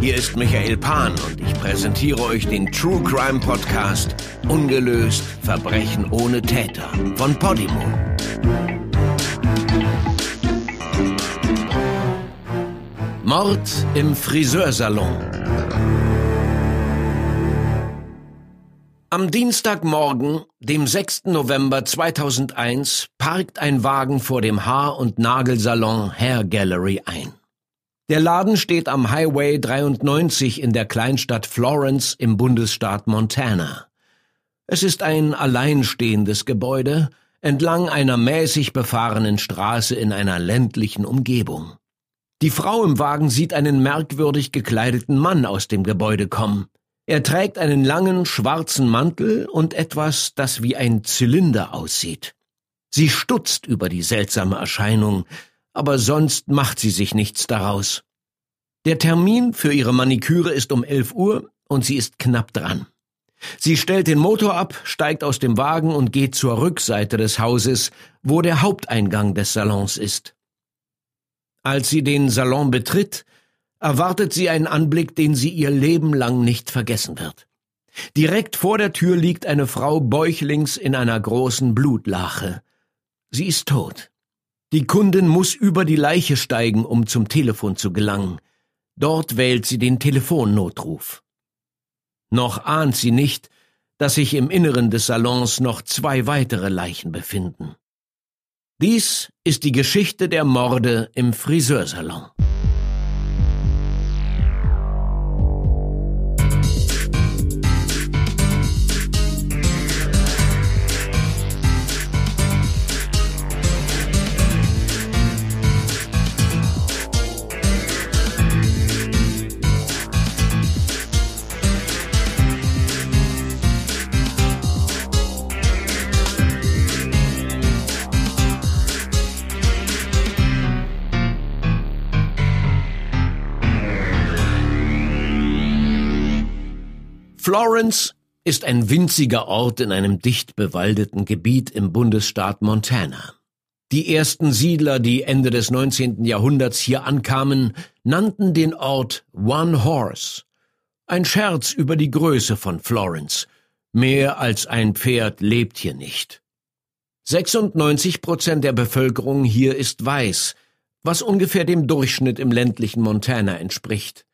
Hier ist Michael Pan und ich präsentiere euch den True Crime Podcast Ungelöst Verbrechen ohne Täter von Podimo. Mord im Friseursalon. Am Dienstagmorgen, dem 6. November 2001, parkt ein Wagen vor dem Haar- und Nagelsalon Hair Gallery ein. Der Laden steht am Highway 93 in der Kleinstadt Florence im Bundesstaat Montana. Es ist ein alleinstehendes Gebäude entlang einer mäßig befahrenen Straße in einer ländlichen Umgebung. Die Frau im Wagen sieht einen merkwürdig gekleideten Mann aus dem Gebäude kommen. Er trägt einen langen schwarzen Mantel und etwas, das wie ein Zylinder aussieht. Sie stutzt über die seltsame Erscheinung, aber sonst macht sie sich nichts daraus. Der Termin für ihre Maniküre ist um 11 Uhr und sie ist knapp dran. Sie stellt den Motor ab, steigt aus dem Wagen und geht zur Rückseite des Hauses, wo der Haupteingang des Salons ist. Als sie den Salon betritt, erwartet sie einen Anblick, den sie ihr Leben lang nicht vergessen wird. Direkt vor der Tür liegt eine Frau bäuchlings in einer großen Blutlache. Sie ist tot. Die Kundin muss über die Leiche steigen, um zum Telefon zu gelangen. Dort wählt sie den Telefonnotruf. Noch ahnt sie nicht, dass sich im Inneren des Salons noch zwei weitere Leichen befinden. Dies ist die Geschichte der Morde im Friseursalon. Florence ist ein winziger Ort in einem dicht bewaldeten Gebiet im Bundesstaat Montana. Die ersten Siedler, die Ende des 19. Jahrhunderts hier ankamen, nannten den Ort One Horse. Ein Scherz über die Größe von Florence. Mehr als ein Pferd lebt hier nicht. 96 Prozent der Bevölkerung hier ist weiß, was ungefähr dem Durchschnitt im ländlichen Montana entspricht.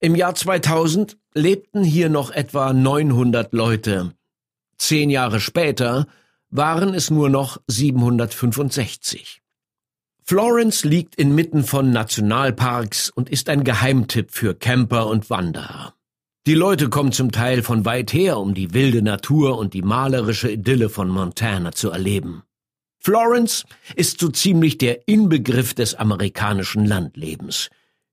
Im Jahr 2000 lebten hier noch etwa 900 Leute. Zehn Jahre später waren es nur noch 765. Florence liegt inmitten von Nationalparks und ist ein Geheimtipp für Camper und Wanderer. Die Leute kommen zum Teil von weit her, um die wilde Natur und die malerische Idylle von Montana zu erleben. Florence ist so ziemlich der Inbegriff des amerikanischen Landlebens.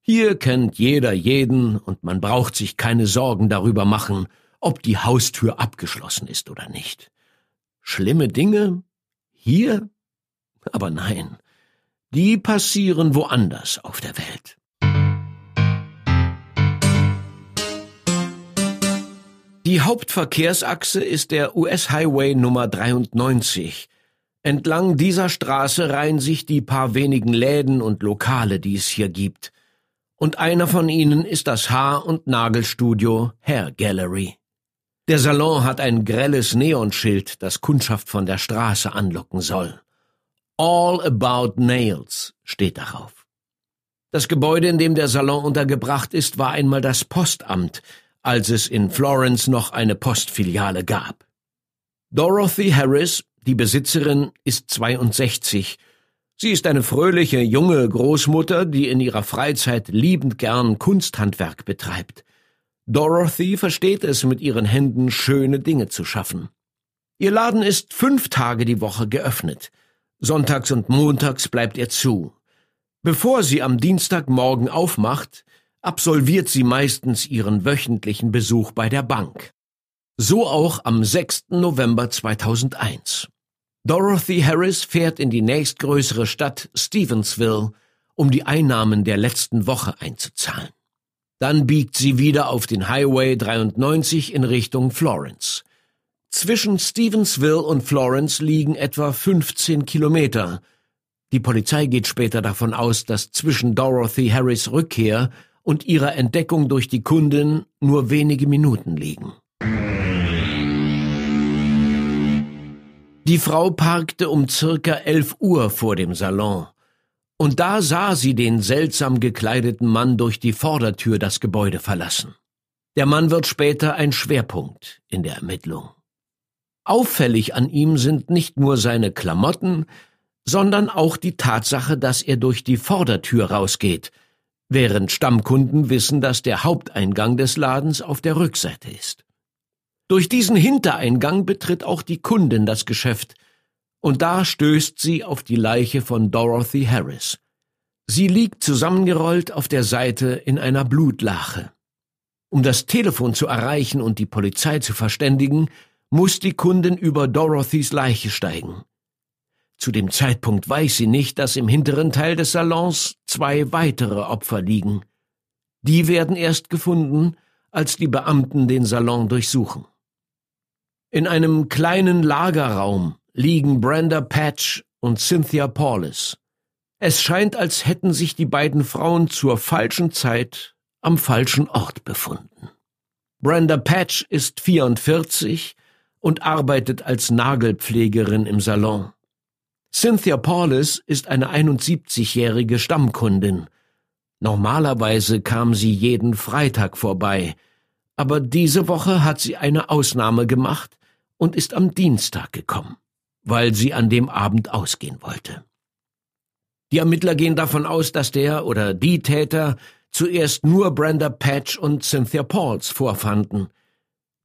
Hier kennt jeder jeden und man braucht sich keine Sorgen darüber machen, ob die Haustür abgeschlossen ist oder nicht. Schlimme Dinge? Hier? Aber nein, die passieren woanders auf der Welt. Die Hauptverkehrsachse ist der US-Highway Nummer 93. Entlang dieser Straße reihen sich die paar wenigen Läden und Lokale, die es hier gibt und einer von ihnen ist das Haar- und Nagelstudio Hair Gallery. Der Salon hat ein grelles Neonschild, das Kundschaft von der Straße anlocken soll. All about Nails steht darauf. Das Gebäude, in dem der Salon untergebracht ist, war einmal das Postamt, als es in Florence noch eine Postfiliale gab. Dorothy Harris, die Besitzerin, ist 62 Sie ist eine fröhliche junge Großmutter, die in ihrer Freizeit liebend gern Kunsthandwerk betreibt. Dorothy versteht es, mit ihren Händen schöne Dinge zu schaffen. Ihr Laden ist fünf Tage die Woche geöffnet. Sonntags und montags bleibt er zu. Bevor sie am Dienstagmorgen aufmacht, absolviert sie meistens ihren wöchentlichen Besuch bei der Bank. So auch am 6. November 2001. Dorothy Harris fährt in die nächstgrößere Stadt Stevensville, um die Einnahmen der letzten Woche einzuzahlen. Dann biegt sie wieder auf den Highway 93 in Richtung Florence. Zwischen Stevensville und Florence liegen etwa 15 Kilometer. Die Polizei geht später davon aus, dass zwischen Dorothy Harris Rückkehr und ihrer Entdeckung durch die Kundin nur wenige Minuten liegen. Die Frau parkte um circa elf Uhr vor dem Salon, und da sah sie den seltsam gekleideten Mann durch die Vordertür das Gebäude verlassen. Der Mann wird später ein Schwerpunkt in der Ermittlung. Auffällig an ihm sind nicht nur seine Klamotten, sondern auch die Tatsache, dass er durch die Vordertür rausgeht, während Stammkunden wissen, dass der Haupteingang des Ladens auf der Rückseite ist. Durch diesen Hintereingang betritt auch die Kundin das Geschäft, und da stößt sie auf die Leiche von Dorothy Harris. Sie liegt zusammengerollt auf der Seite in einer Blutlache. Um das Telefon zu erreichen und die Polizei zu verständigen, muss die Kundin über Dorothys Leiche steigen. Zu dem Zeitpunkt weiß sie nicht, dass im hinteren Teil des Salons zwei weitere Opfer liegen. Die werden erst gefunden, als die Beamten den Salon durchsuchen. In einem kleinen Lagerraum liegen Brenda Patch und Cynthia Paulus. Es scheint, als hätten sich die beiden Frauen zur falschen Zeit am falschen Ort befunden. Brenda Patch ist 44 und arbeitet als Nagelpflegerin im Salon. Cynthia Paulus ist eine 71-jährige Stammkundin. Normalerweise kam sie jeden Freitag vorbei, aber diese Woche hat sie eine Ausnahme gemacht und ist am Dienstag gekommen, weil sie an dem Abend ausgehen wollte. Die Ermittler gehen davon aus, dass der oder die Täter zuerst nur Brenda Patch und Cynthia Pauls vorfanden.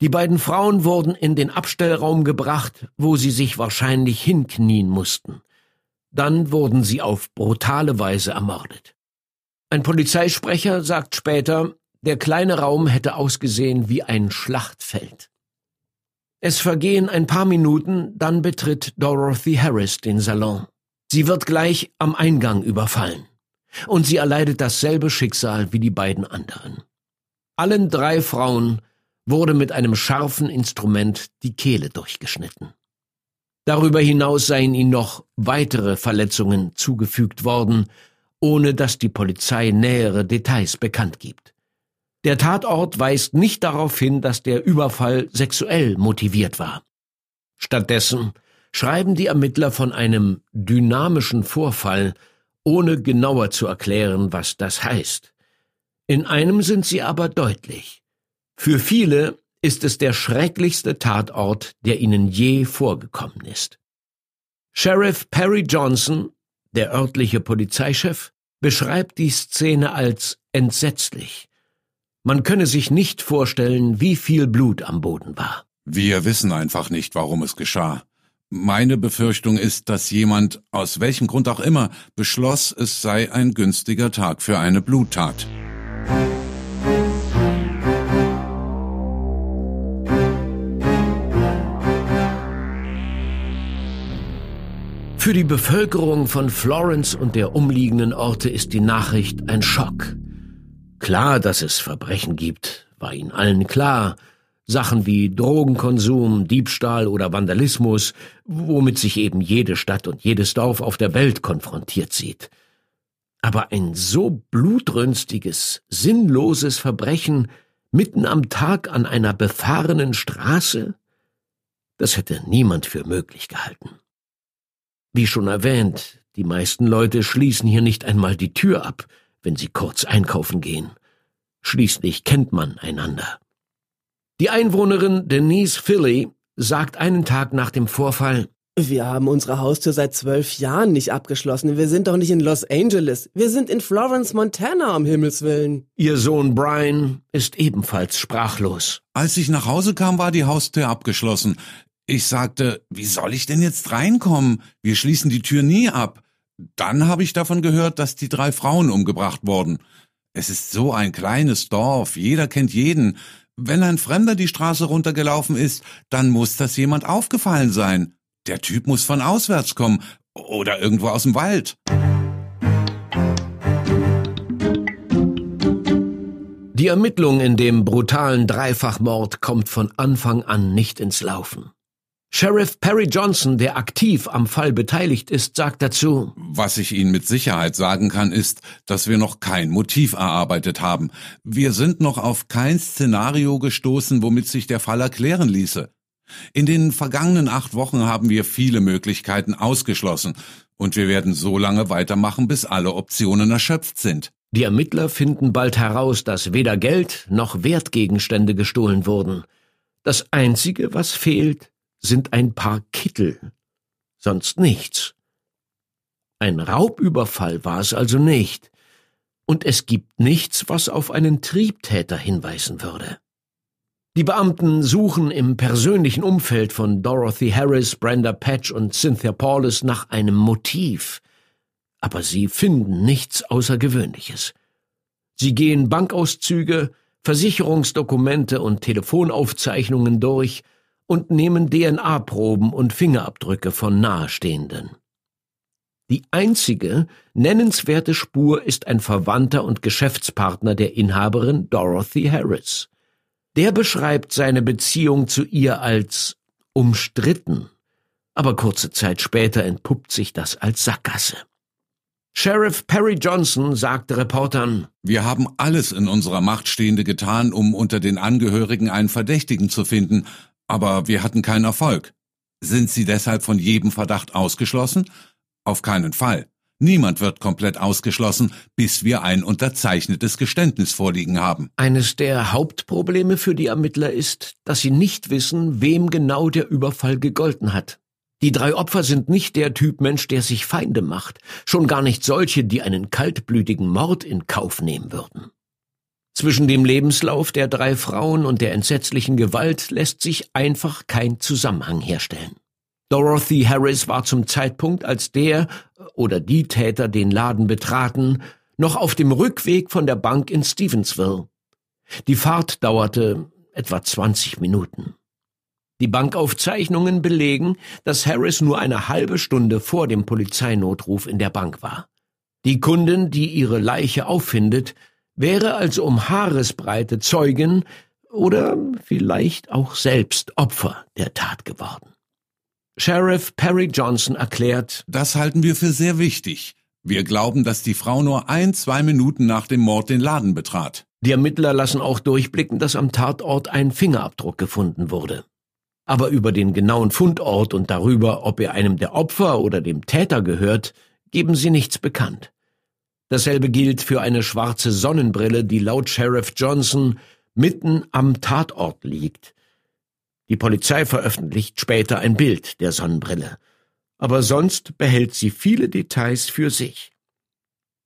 Die beiden Frauen wurden in den Abstellraum gebracht, wo sie sich wahrscheinlich hinknien mussten. Dann wurden sie auf brutale Weise ermordet. Ein Polizeisprecher sagt später, der kleine Raum hätte ausgesehen wie ein Schlachtfeld. Es vergehen ein paar Minuten, dann betritt Dorothy Harris den Salon. Sie wird gleich am Eingang überfallen. Und sie erleidet dasselbe Schicksal wie die beiden anderen. Allen drei Frauen wurde mit einem scharfen Instrument die Kehle durchgeschnitten. Darüber hinaus seien ihnen noch weitere Verletzungen zugefügt worden, ohne dass die Polizei nähere Details bekannt gibt. Der Tatort weist nicht darauf hin, dass der Überfall sexuell motiviert war. Stattdessen schreiben die Ermittler von einem dynamischen Vorfall, ohne genauer zu erklären, was das heißt. In einem sind sie aber deutlich. Für viele ist es der schrecklichste Tatort, der ihnen je vorgekommen ist. Sheriff Perry Johnson, der örtliche Polizeichef, beschreibt die Szene als entsetzlich. Man könne sich nicht vorstellen, wie viel Blut am Boden war. Wir wissen einfach nicht, warum es geschah. Meine Befürchtung ist, dass jemand, aus welchem Grund auch immer, beschloss, es sei ein günstiger Tag für eine Bluttat. Für die Bevölkerung von Florence und der umliegenden Orte ist die Nachricht ein Schock. Klar, dass es Verbrechen gibt, war ihnen allen klar. Sachen wie Drogenkonsum, Diebstahl oder Vandalismus, womit sich eben jede Stadt und jedes Dorf auf der Welt konfrontiert sieht. Aber ein so blutrünstiges, sinnloses Verbrechen mitten am Tag an einer befahrenen Straße? Das hätte niemand für möglich gehalten. Wie schon erwähnt, die meisten Leute schließen hier nicht einmal die Tür ab, wenn sie kurz einkaufen gehen. Schließlich kennt man einander. Die Einwohnerin Denise Philly sagt einen Tag nach dem Vorfall, wir haben unsere Haustür seit zwölf Jahren nicht abgeschlossen. Wir sind doch nicht in Los Angeles. Wir sind in Florence, Montana, um Himmels Willen. Ihr Sohn Brian ist ebenfalls sprachlos. Als ich nach Hause kam, war die Haustür abgeschlossen. Ich sagte, wie soll ich denn jetzt reinkommen? Wir schließen die Tür nie ab. Dann habe ich davon gehört, dass die drei Frauen umgebracht wurden. Es ist so ein kleines Dorf, jeder kennt jeden. Wenn ein Fremder die Straße runtergelaufen ist, dann muss das jemand aufgefallen sein. Der Typ muss von auswärts kommen oder irgendwo aus dem Wald. Die Ermittlung in dem brutalen Dreifachmord kommt von Anfang an nicht ins Laufen. Sheriff Perry Johnson, der aktiv am Fall beteiligt ist, sagt dazu, Was ich Ihnen mit Sicherheit sagen kann, ist, dass wir noch kein Motiv erarbeitet haben. Wir sind noch auf kein Szenario gestoßen, womit sich der Fall erklären ließe. In den vergangenen acht Wochen haben wir viele Möglichkeiten ausgeschlossen, und wir werden so lange weitermachen, bis alle Optionen erschöpft sind. Die Ermittler finden bald heraus, dass weder Geld noch Wertgegenstände gestohlen wurden. Das Einzige, was fehlt, sind ein paar Kittel. Sonst nichts. Ein Raubüberfall war es also nicht. Und es gibt nichts, was auf einen Triebtäter hinweisen würde. Die Beamten suchen im persönlichen Umfeld von Dorothy Harris, Brenda Patch und Cynthia Paulus nach einem Motiv. Aber sie finden nichts Außergewöhnliches. Sie gehen Bankauszüge, Versicherungsdokumente und Telefonaufzeichnungen durch und nehmen DNA-Proben und Fingerabdrücke von Nahestehenden. Die einzige nennenswerte Spur ist ein Verwandter und Geschäftspartner der Inhaberin Dorothy Harris. Der beschreibt seine Beziehung zu ihr als umstritten, aber kurze Zeit später entpuppt sich das als Sackgasse. Sheriff Perry Johnson sagte Reportern, Wir haben alles in unserer Macht Stehende getan, um unter den Angehörigen einen Verdächtigen zu finden, aber wir hatten keinen Erfolg. Sind Sie deshalb von jedem Verdacht ausgeschlossen? Auf keinen Fall. Niemand wird komplett ausgeschlossen, bis wir ein unterzeichnetes Geständnis vorliegen haben. Eines der Hauptprobleme für die Ermittler ist, dass sie nicht wissen, wem genau der Überfall gegolten hat. Die drei Opfer sind nicht der Typ Mensch, der sich Feinde macht, schon gar nicht solche, die einen kaltblütigen Mord in Kauf nehmen würden. Zwischen dem Lebenslauf der drei Frauen und der entsetzlichen Gewalt lässt sich einfach kein Zusammenhang herstellen. Dorothy Harris war zum Zeitpunkt, als der oder die Täter den Laden betraten, noch auf dem Rückweg von der Bank in Stevensville. Die Fahrt dauerte etwa 20 Minuten. Die Bankaufzeichnungen belegen, dass Harris nur eine halbe Stunde vor dem Polizeinotruf in der Bank war. Die Kundin, die ihre Leiche auffindet, wäre also um Haaresbreite Zeugin oder vielleicht auch selbst Opfer der Tat geworden. Sheriff Perry Johnson erklärt, Das halten wir für sehr wichtig. Wir glauben, dass die Frau nur ein, zwei Minuten nach dem Mord den Laden betrat. Die Ermittler lassen auch durchblicken, dass am Tatort ein Fingerabdruck gefunden wurde. Aber über den genauen Fundort und darüber, ob er einem der Opfer oder dem Täter gehört, geben sie nichts bekannt. Dasselbe gilt für eine schwarze Sonnenbrille, die laut Sheriff Johnson mitten am Tatort liegt. Die Polizei veröffentlicht später ein Bild der Sonnenbrille, aber sonst behält sie viele Details für sich.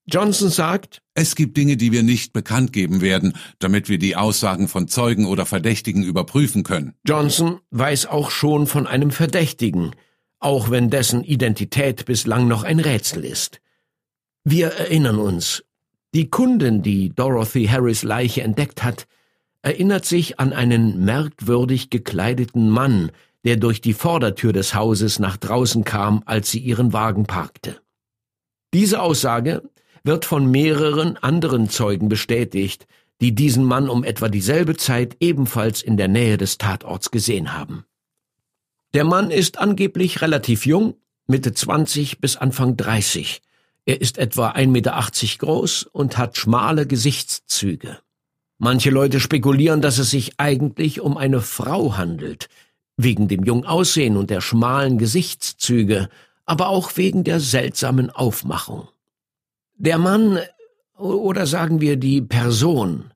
Johnson sagt, Es gibt Dinge, die wir nicht bekannt geben werden, damit wir die Aussagen von Zeugen oder Verdächtigen überprüfen können. Johnson weiß auch schon von einem Verdächtigen, auch wenn dessen Identität bislang noch ein Rätsel ist. Wir erinnern uns, die Kundin, die Dorothy Harris Leiche entdeckt hat, erinnert sich an einen merkwürdig gekleideten Mann, der durch die Vordertür des Hauses nach draußen kam, als sie ihren Wagen parkte. Diese Aussage wird von mehreren anderen Zeugen bestätigt, die diesen Mann um etwa dieselbe Zeit ebenfalls in der Nähe des Tatorts gesehen haben. Der Mann ist angeblich relativ jung, Mitte 20 bis Anfang 30. Er ist etwa 1,80 Meter groß und hat schmale Gesichtszüge. Manche Leute spekulieren, dass es sich eigentlich um eine Frau handelt, wegen dem jungen Aussehen und der schmalen Gesichtszüge, aber auch wegen der seltsamen Aufmachung. Der Mann, oder sagen wir die Person,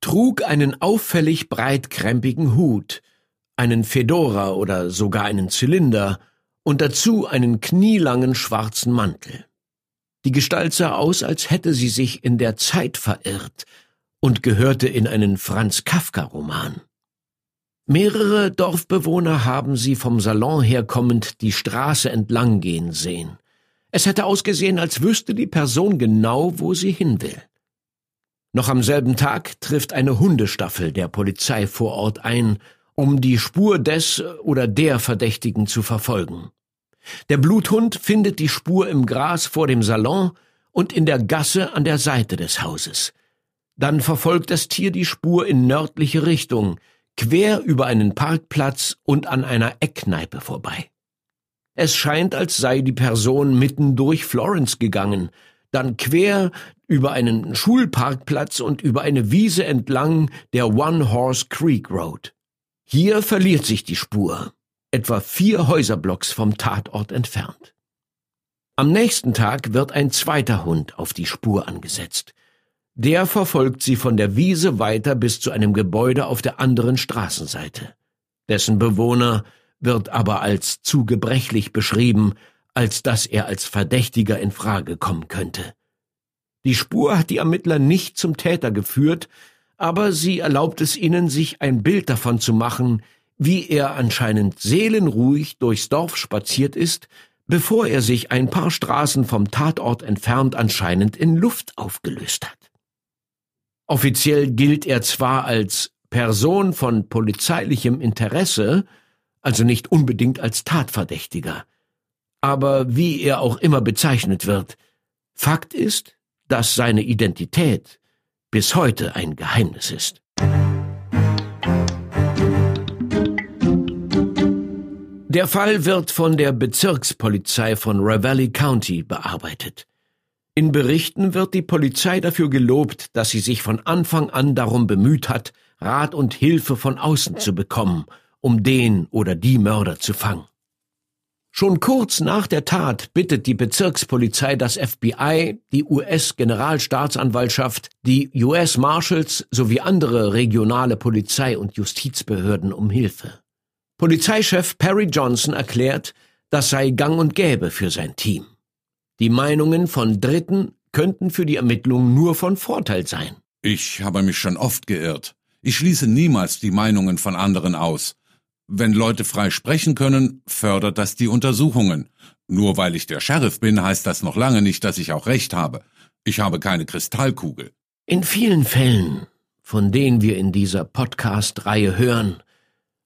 trug einen auffällig breitkrempigen Hut, einen Fedora oder sogar einen Zylinder und dazu einen knielangen schwarzen Mantel. Die Gestalt sah aus, als hätte sie sich in der Zeit verirrt und gehörte in einen Franz Kafka-Roman. Mehrere Dorfbewohner haben sie vom Salon herkommend die Straße entlang gehen sehen. Es hätte ausgesehen, als wüsste die Person genau, wo sie hin will. Noch am selben Tag trifft eine Hundestaffel der Polizei vor Ort ein, um die Spur des oder der Verdächtigen zu verfolgen. Der Bluthund findet die Spur im Gras vor dem Salon und in der Gasse an der Seite des Hauses. Dann verfolgt das Tier die Spur in nördliche Richtung, quer über einen Parkplatz und an einer Eckkneipe vorbei. Es scheint, als sei die Person mitten durch Florence gegangen, dann quer über einen Schulparkplatz und über eine Wiese entlang der One Horse Creek Road. Hier verliert sich die Spur, etwa vier Häuserblocks vom Tatort entfernt. Am nächsten Tag wird ein zweiter Hund auf die Spur angesetzt. Der verfolgt sie von der Wiese weiter bis zu einem Gebäude auf der anderen Straßenseite. Dessen Bewohner wird aber als zu gebrechlich beschrieben, als dass er als Verdächtiger in Frage kommen könnte. Die Spur hat die Ermittler nicht zum Täter geführt, aber sie erlaubt es ihnen, sich ein Bild davon zu machen, wie er anscheinend seelenruhig durchs Dorf spaziert ist, bevor er sich ein paar Straßen vom Tatort entfernt anscheinend in Luft aufgelöst hat. Offiziell gilt er zwar als Person von polizeilichem Interesse, also nicht unbedingt als Tatverdächtiger. Aber wie er auch immer bezeichnet wird, Fakt ist, dass seine Identität bis heute ein Geheimnis ist. Der Fall wird von der Bezirkspolizei von Ravalli County bearbeitet. In Berichten wird die Polizei dafür gelobt, dass sie sich von Anfang an darum bemüht hat, Rat und Hilfe von außen zu bekommen, um den oder die Mörder zu fangen. Schon kurz nach der Tat bittet die Bezirkspolizei das FBI, die US-Generalstaatsanwaltschaft, die US Marshals sowie andere regionale Polizei- und Justizbehörden um Hilfe. Polizeichef Perry Johnson erklärt, das sei gang und gäbe für sein Team. Die Meinungen von Dritten könnten für die Ermittlungen nur von Vorteil sein. Ich habe mich schon oft geirrt. Ich schließe niemals die Meinungen von anderen aus. Wenn Leute frei sprechen können, fördert das die Untersuchungen. Nur weil ich der Sheriff bin, heißt das noch lange nicht, dass ich auch recht habe. Ich habe keine Kristallkugel. In vielen Fällen, von denen wir in dieser Podcast-Reihe hören,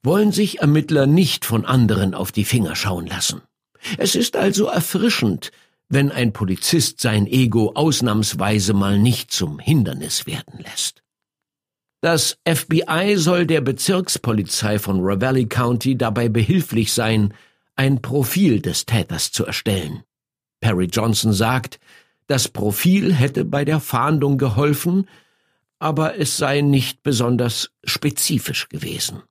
wollen sich Ermittler nicht von anderen auf die Finger schauen lassen. Es ist also erfrischend, wenn ein Polizist sein Ego ausnahmsweise mal nicht zum Hindernis werden lässt. Das FBI soll der Bezirkspolizei von Ravalli County dabei behilflich sein, ein Profil des Täters zu erstellen. Perry Johnson sagt, das Profil hätte bei der Fahndung geholfen, aber es sei nicht besonders spezifisch gewesen.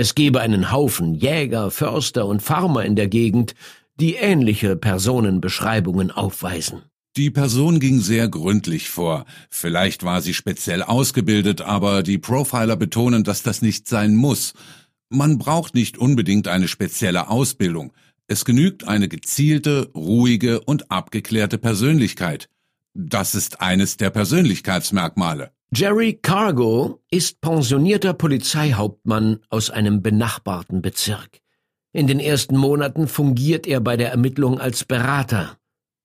Es gebe einen Haufen Jäger, Förster und Farmer in der Gegend, die ähnliche Personenbeschreibungen aufweisen. Die Person ging sehr gründlich vor. Vielleicht war sie speziell ausgebildet, aber die Profiler betonen, dass das nicht sein muss. Man braucht nicht unbedingt eine spezielle Ausbildung. Es genügt eine gezielte, ruhige und abgeklärte Persönlichkeit. Das ist eines der Persönlichkeitsmerkmale. Jerry Cargo ist pensionierter Polizeihauptmann aus einem benachbarten Bezirk. In den ersten Monaten fungiert er bei der Ermittlung als Berater.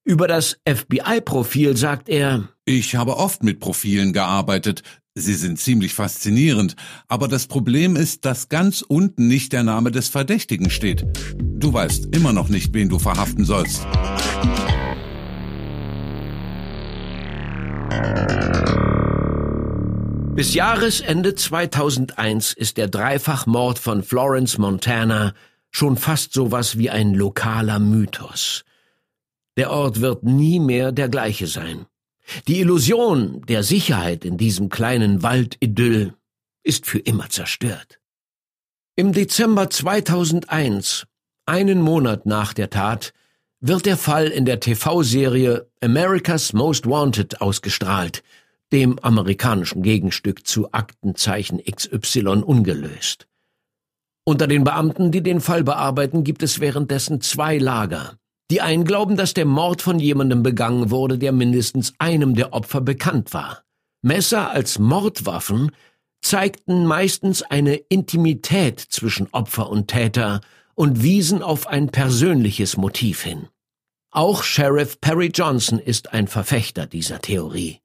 Über das FBI-Profil sagt er, ich habe oft mit Profilen gearbeitet. Sie sind ziemlich faszinierend. Aber das Problem ist, dass ganz unten nicht der Name des Verdächtigen steht. Du weißt immer noch nicht, wen du verhaften sollst. Bis Jahresende 2001 ist der Dreifachmord von Florence Montana schon fast sowas wie ein lokaler Mythos. Der Ort wird nie mehr der gleiche sein. Die Illusion der Sicherheit in diesem kleinen Waldidyll ist für immer zerstört. Im Dezember 2001, einen Monat nach der Tat, wird der Fall in der TV-Serie America's Most Wanted ausgestrahlt, dem amerikanischen Gegenstück zu Aktenzeichen XY ungelöst. Unter den Beamten, die den Fall bearbeiten, gibt es währenddessen zwei Lager. Die einen glauben, dass der Mord von jemandem begangen wurde, der mindestens einem der Opfer bekannt war. Messer als Mordwaffen zeigten meistens eine Intimität zwischen Opfer und Täter und wiesen auf ein persönliches Motiv hin. Auch Sheriff Perry Johnson ist ein Verfechter dieser Theorie.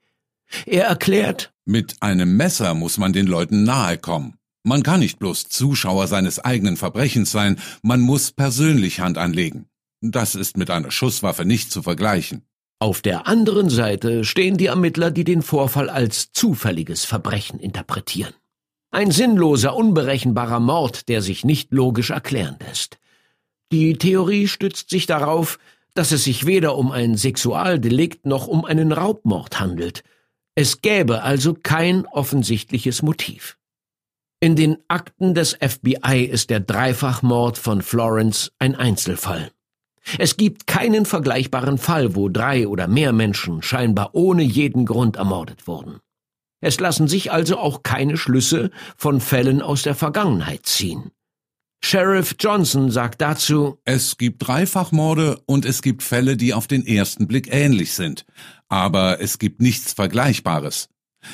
Er erklärt, mit einem Messer muss man den Leuten nahe kommen. Man kann nicht bloß Zuschauer seines eigenen Verbrechens sein, man muss persönlich Hand anlegen. Das ist mit einer Schusswaffe nicht zu vergleichen. Auf der anderen Seite stehen die Ermittler, die den Vorfall als zufälliges Verbrechen interpretieren. Ein sinnloser, unberechenbarer Mord, der sich nicht logisch erklären lässt. Die Theorie stützt sich darauf, dass es sich weder um ein Sexualdelikt noch um einen Raubmord handelt. Es gäbe also kein offensichtliches Motiv. In den Akten des FBI ist der Dreifachmord von Florence ein Einzelfall. Es gibt keinen vergleichbaren Fall, wo drei oder mehr Menschen scheinbar ohne jeden Grund ermordet wurden. Es lassen sich also auch keine Schlüsse von Fällen aus der Vergangenheit ziehen. Sheriff Johnson sagt dazu, Es gibt Dreifachmorde und es gibt Fälle, die auf den ersten Blick ähnlich sind. Aber es gibt nichts Vergleichbares.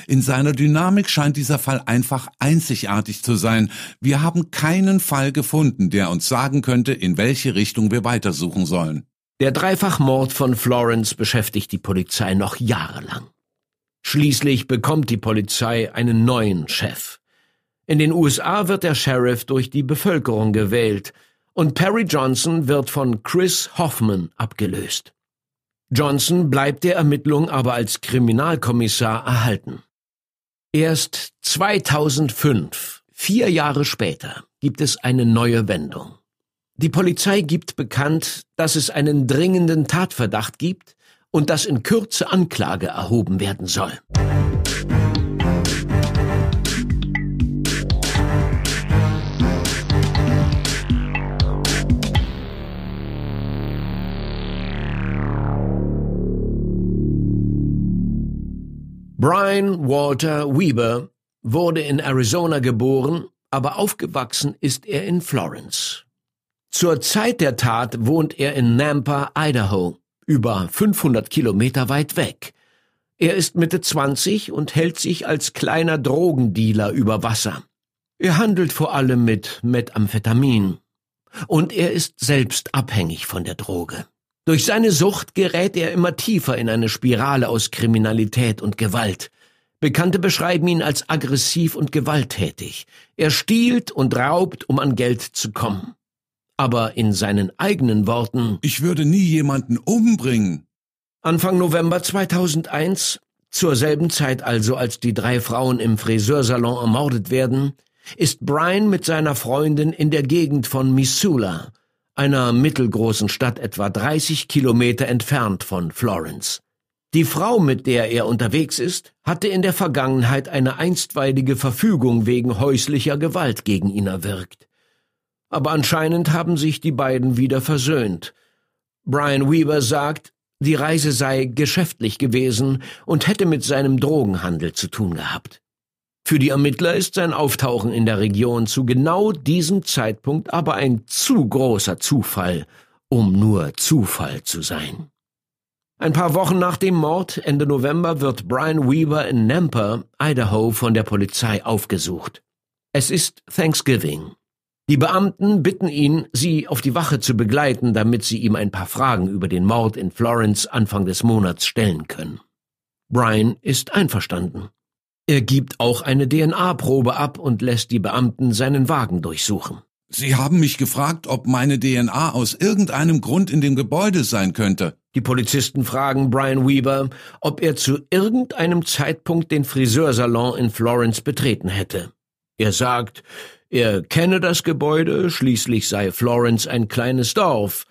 In seiner Dynamik scheint dieser Fall einfach einzigartig zu sein. Wir haben keinen Fall gefunden, der uns sagen könnte, in welche Richtung wir weitersuchen sollen. Der Dreifachmord von Florence beschäftigt die Polizei noch jahrelang. Schließlich bekommt die Polizei einen neuen Chef. In den USA wird der Sheriff durch die Bevölkerung gewählt und Perry Johnson wird von Chris Hoffman abgelöst. Johnson bleibt der Ermittlung aber als Kriminalkommissar erhalten. Erst 2005, vier Jahre später, gibt es eine neue Wendung. Die Polizei gibt bekannt, dass es einen dringenden Tatverdacht gibt und dass in Kürze Anklage erhoben werden soll. Brian Walter Weber wurde in Arizona geboren, aber aufgewachsen ist er in Florence. Zur Zeit der Tat wohnt er in Nampa, Idaho, über 500 Kilometer weit weg. Er ist Mitte 20 und hält sich als kleiner Drogendealer über Wasser. Er handelt vor allem mit Methamphetamin. Und er ist selbst abhängig von der Droge. Durch seine Sucht gerät er immer tiefer in eine Spirale aus Kriminalität und Gewalt. Bekannte beschreiben ihn als aggressiv und gewalttätig. Er stiehlt und raubt, um an Geld zu kommen. Aber in seinen eigenen Worten Ich würde nie jemanden umbringen. Anfang November 2001, zur selben Zeit also, als die drei Frauen im Friseursalon ermordet werden, ist Brian mit seiner Freundin in der Gegend von Missoula, einer mittelgroßen Stadt etwa 30 Kilometer entfernt von Florence. Die Frau, mit der er unterwegs ist, hatte in der Vergangenheit eine einstweilige Verfügung wegen häuslicher Gewalt gegen ihn erwirkt. Aber anscheinend haben sich die beiden wieder versöhnt. Brian Weaver sagt, die Reise sei geschäftlich gewesen und hätte mit seinem Drogenhandel zu tun gehabt. Für die Ermittler ist sein Auftauchen in der Region zu genau diesem Zeitpunkt aber ein zu großer Zufall, um nur Zufall zu sein. Ein paar Wochen nach dem Mord, Ende November, wird Brian Weaver in Nampa, Idaho, von der Polizei aufgesucht. Es ist Thanksgiving. Die Beamten bitten ihn, sie auf die Wache zu begleiten, damit sie ihm ein paar Fragen über den Mord in Florence Anfang des Monats stellen können. Brian ist einverstanden. Er gibt auch eine DNA-Probe ab und lässt die Beamten seinen Wagen durchsuchen. Sie haben mich gefragt, ob meine DNA aus irgendeinem Grund in dem Gebäude sein könnte. Die Polizisten fragen Brian Weaver, ob er zu irgendeinem Zeitpunkt den Friseursalon in Florence betreten hätte. Er sagt, er kenne das Gebäude, schließlich sei Florence ein kleines Dorf,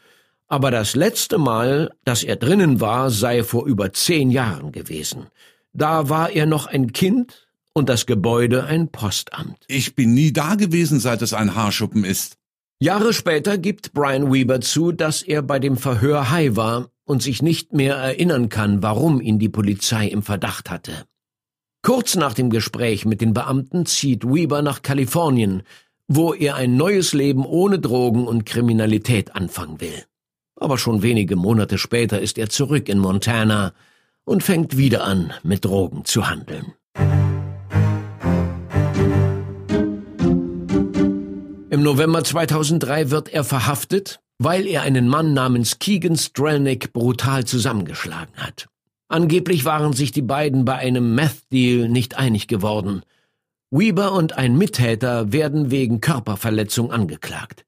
aber das letzte Mal, dass er drinnen war, sei vor über zehn Jahren gewesen. Da war er noch ein Kind und das Gebäude ein Postamt. Ich bin nie da gewesen, seit es ein Haarschuppen ist. Jahre später gibt Brian Weaver zu, dass er bei dem Verhör high war und sich nicht mehr erinnern kann, warum ihn die Polizei im Verdacht hatte. Kurz nach dem Gespräch mit den Beamten zieht Weaver nach Kalifornien, wo er ein neues Leben ohne Drogen und Kriminalität anfangen will. Aber schon wenige Monate später ist er zurück in Montana und fängt wieder an, mit Drogen zu handeln. Im November 2003 wird er verhaftet, weil er einen Mann namens Keegan Strelnick brutal zusammengeschlagen hat. Angeblich waren sich die beiden bei einem Meth-Deal nicht einig geworden. Weber und ein Mittäter werden wegen Körperverletzung angeklagt.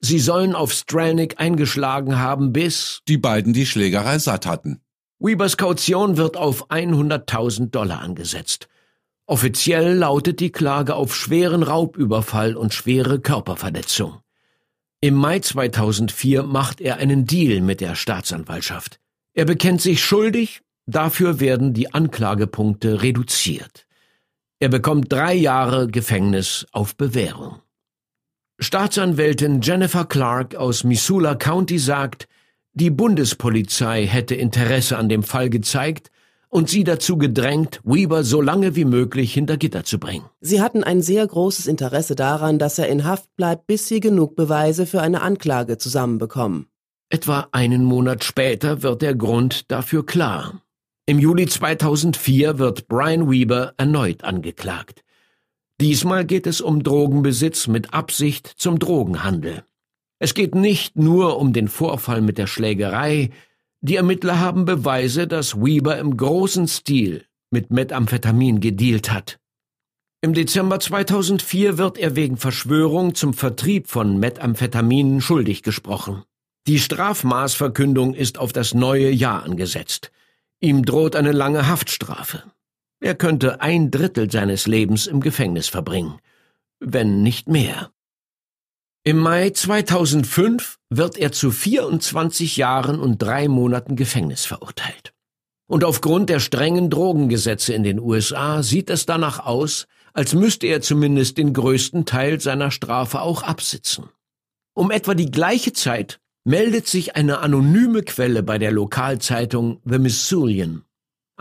Sie sollen auf Strelnick eingeschlagen haben, bis Die beiden die Schlägerei satt hatten. Weavers Kaution wird auf 100.000 Dollar angesetzt. Offiziell lautet die Klage auf schweren Raubüberfall und schwere Körperverletzung. Im Mai 2004 macht er einen Deal mit der Staatsanwaltschaft. Er bekennt sich schuldig, dafür werden die Anklagepunkte reduziert. Er bekommt drei Jahre Gefängnis auf Bewährung. Staatsanwältin Jennifer Clark aus Missoula County sagt, die Bundespolizei hätte Interesse an dem Fall gezeigt und sie dazu gedrängt, Weber so lange wie möglich hinter Gitter zu bringen. Sie hatten ein sehr großes Interesse daran, dass er in Haft bleibt, bis sie genug Beweise für eine Anklage zusammenbekommen. Etwa einen Monat später wird der Grund dafür klar. Im Juli 2004 wird Brian Weber erneut angeklagt. Diesmal geht es um Drogenbesitz mit Absicht zum Drogenhandel. Es geht nicht nur um den Vorfall mit der Schlägerei, die Ermittler haben Beweise, dass Weber im großen Stil mit Methamphetamin gedealt hat. Im Dezember 2004 wird er wegen Verschwörung zum Vertrieb von Methamphetaminen schuldig gesprochen. Die Strafmaßverkündung ist auf das neue Jahr angesetzt. Ihm droht eine lange Haftstrafe. Er könnte ein Drittel seines Lebens im Gefängnis verbringen, wenn nicht mehr. Im Mai 2005 wird er zu 24 Jahren und drei Monaten Gefängnis verurteilt. Und aufgrund der strengen Drogengesetze in den USA sieht es danach aus, als müsste er zumindest den größten Teil seiner Strafe auch absitzen. Um etwa die gleiche Zeit meldet sich eine anonyme Quelle bei der Lokalzeitung The Missourian.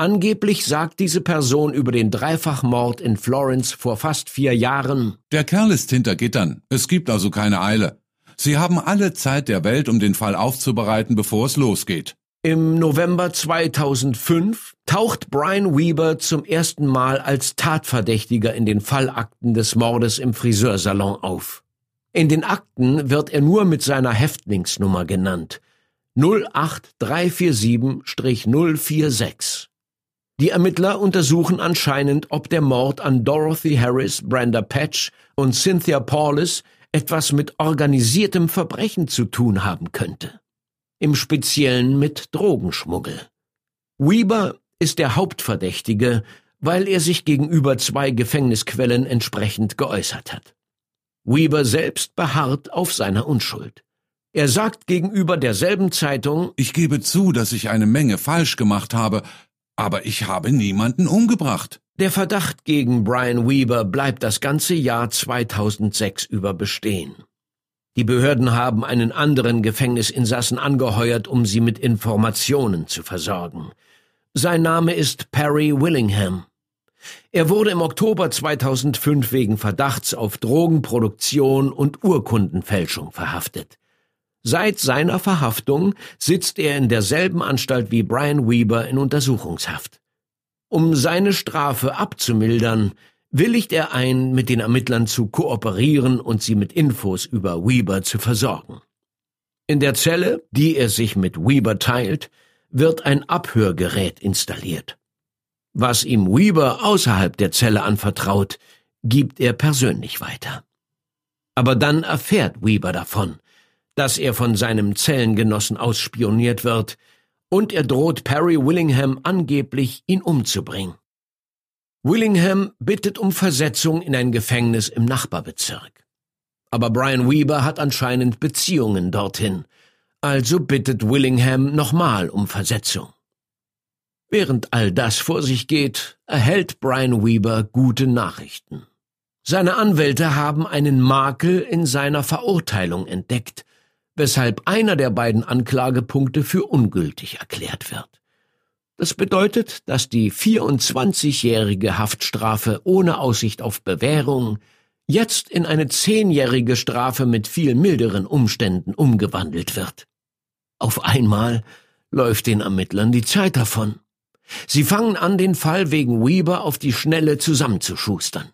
Angeblich sagt diese Person über den Dreifachmord in Florence vor fast vier Jahren Der Kerl ist hinter Gittern. Es gibt also keine Eile. Sie haben alle Zeit der Welt, um den Fall aufzubereiten, bevor es losgeht. Im November 2005 taucht Brian Weber zum ersten Mal als Tatverdächtiger in den Fallakten des Mordes im Friseursalon auf. In den Akten wird er nur mit seiner Häftlingsnummer genannt 08347-046. Die Ermittler untersuchen anscheinend, ob der Mord an Dorothy Harris, Brenda Patch und Cynthia Paulus etwas mit organisiertem Verbrechen zu tun haben könnte. Im Speziellen mit Drogenschmuggel. Weber ist der Hauptverdächtige, weil er sich gegenüber zwei Gefängnisquellen entsprechend geäußert hat. Weber selbst beharrt auf seiner Unschuld. Er sagt gegenüber derselben Zeitung Ich gebe zu, dass ich eine Menge falsch gemacht habe, aber ich habe niemanden umgebracht. Der Verdacht gegen Brian Weber bleibt das ganze Jahr 2006 über bestehen. Die Behörden haben einen anderen Gefängnisinsassen angeheuert, um sie mit Informationen zu versorgen. Sein Name ist Perry Willingham. Er wurde im Oktober 2005 wegen Verdachts auf Drogenproduktion und Urkundenfälschung verhaftet. Seit seiner Verhaftung sitzt er in derselben Anstalt wie Brian Weber in Untersuchungshaft. Um seine Strafe abzumildern, willigt er ein, mit den Ermittlern zu kooperieren und sie mit Infos über Weber zu versorgen. In der Zelle, die er sich mit Weber teilt, wird ein Abhörgerät installiert. Was ihm Weber außerhalb der Zelle anvertraut, gibt er persönlich weiter. Aber dann erfährt Weber davon dass er von seinem Zellengenossen ausspioniert wird, und er droht Perry Willingham angeblich, ihn umzubringen. Willingham bittet um Versetzung in ein Gefängnis im Nachbarbezirk. Aber Brian Weber hat anscheinend Beziehungen dorthin, also bittet Willingham nochmal um Versetzung. Während all das vor sich geht, erhält Brian Weber gute Nachrichten. Seine Anwälte haben einen Makel in seiner Verurteilung entdeckt, weshalb einer der beiden Anklagepunkte für ungültig erklärt wird. Das bedeutet, dass die 24-jährige Haftstrafe ohne Aussicht auf Bewährung jetzt in eine zehnjährige Strafe mit viel milderen Umständen umgewandelt wird. Auf einmal läuft den Ermittlern die Zeit davon. Sie fangen an, den Fall wegen Weber auf die Schnelle zusammenzuschustern.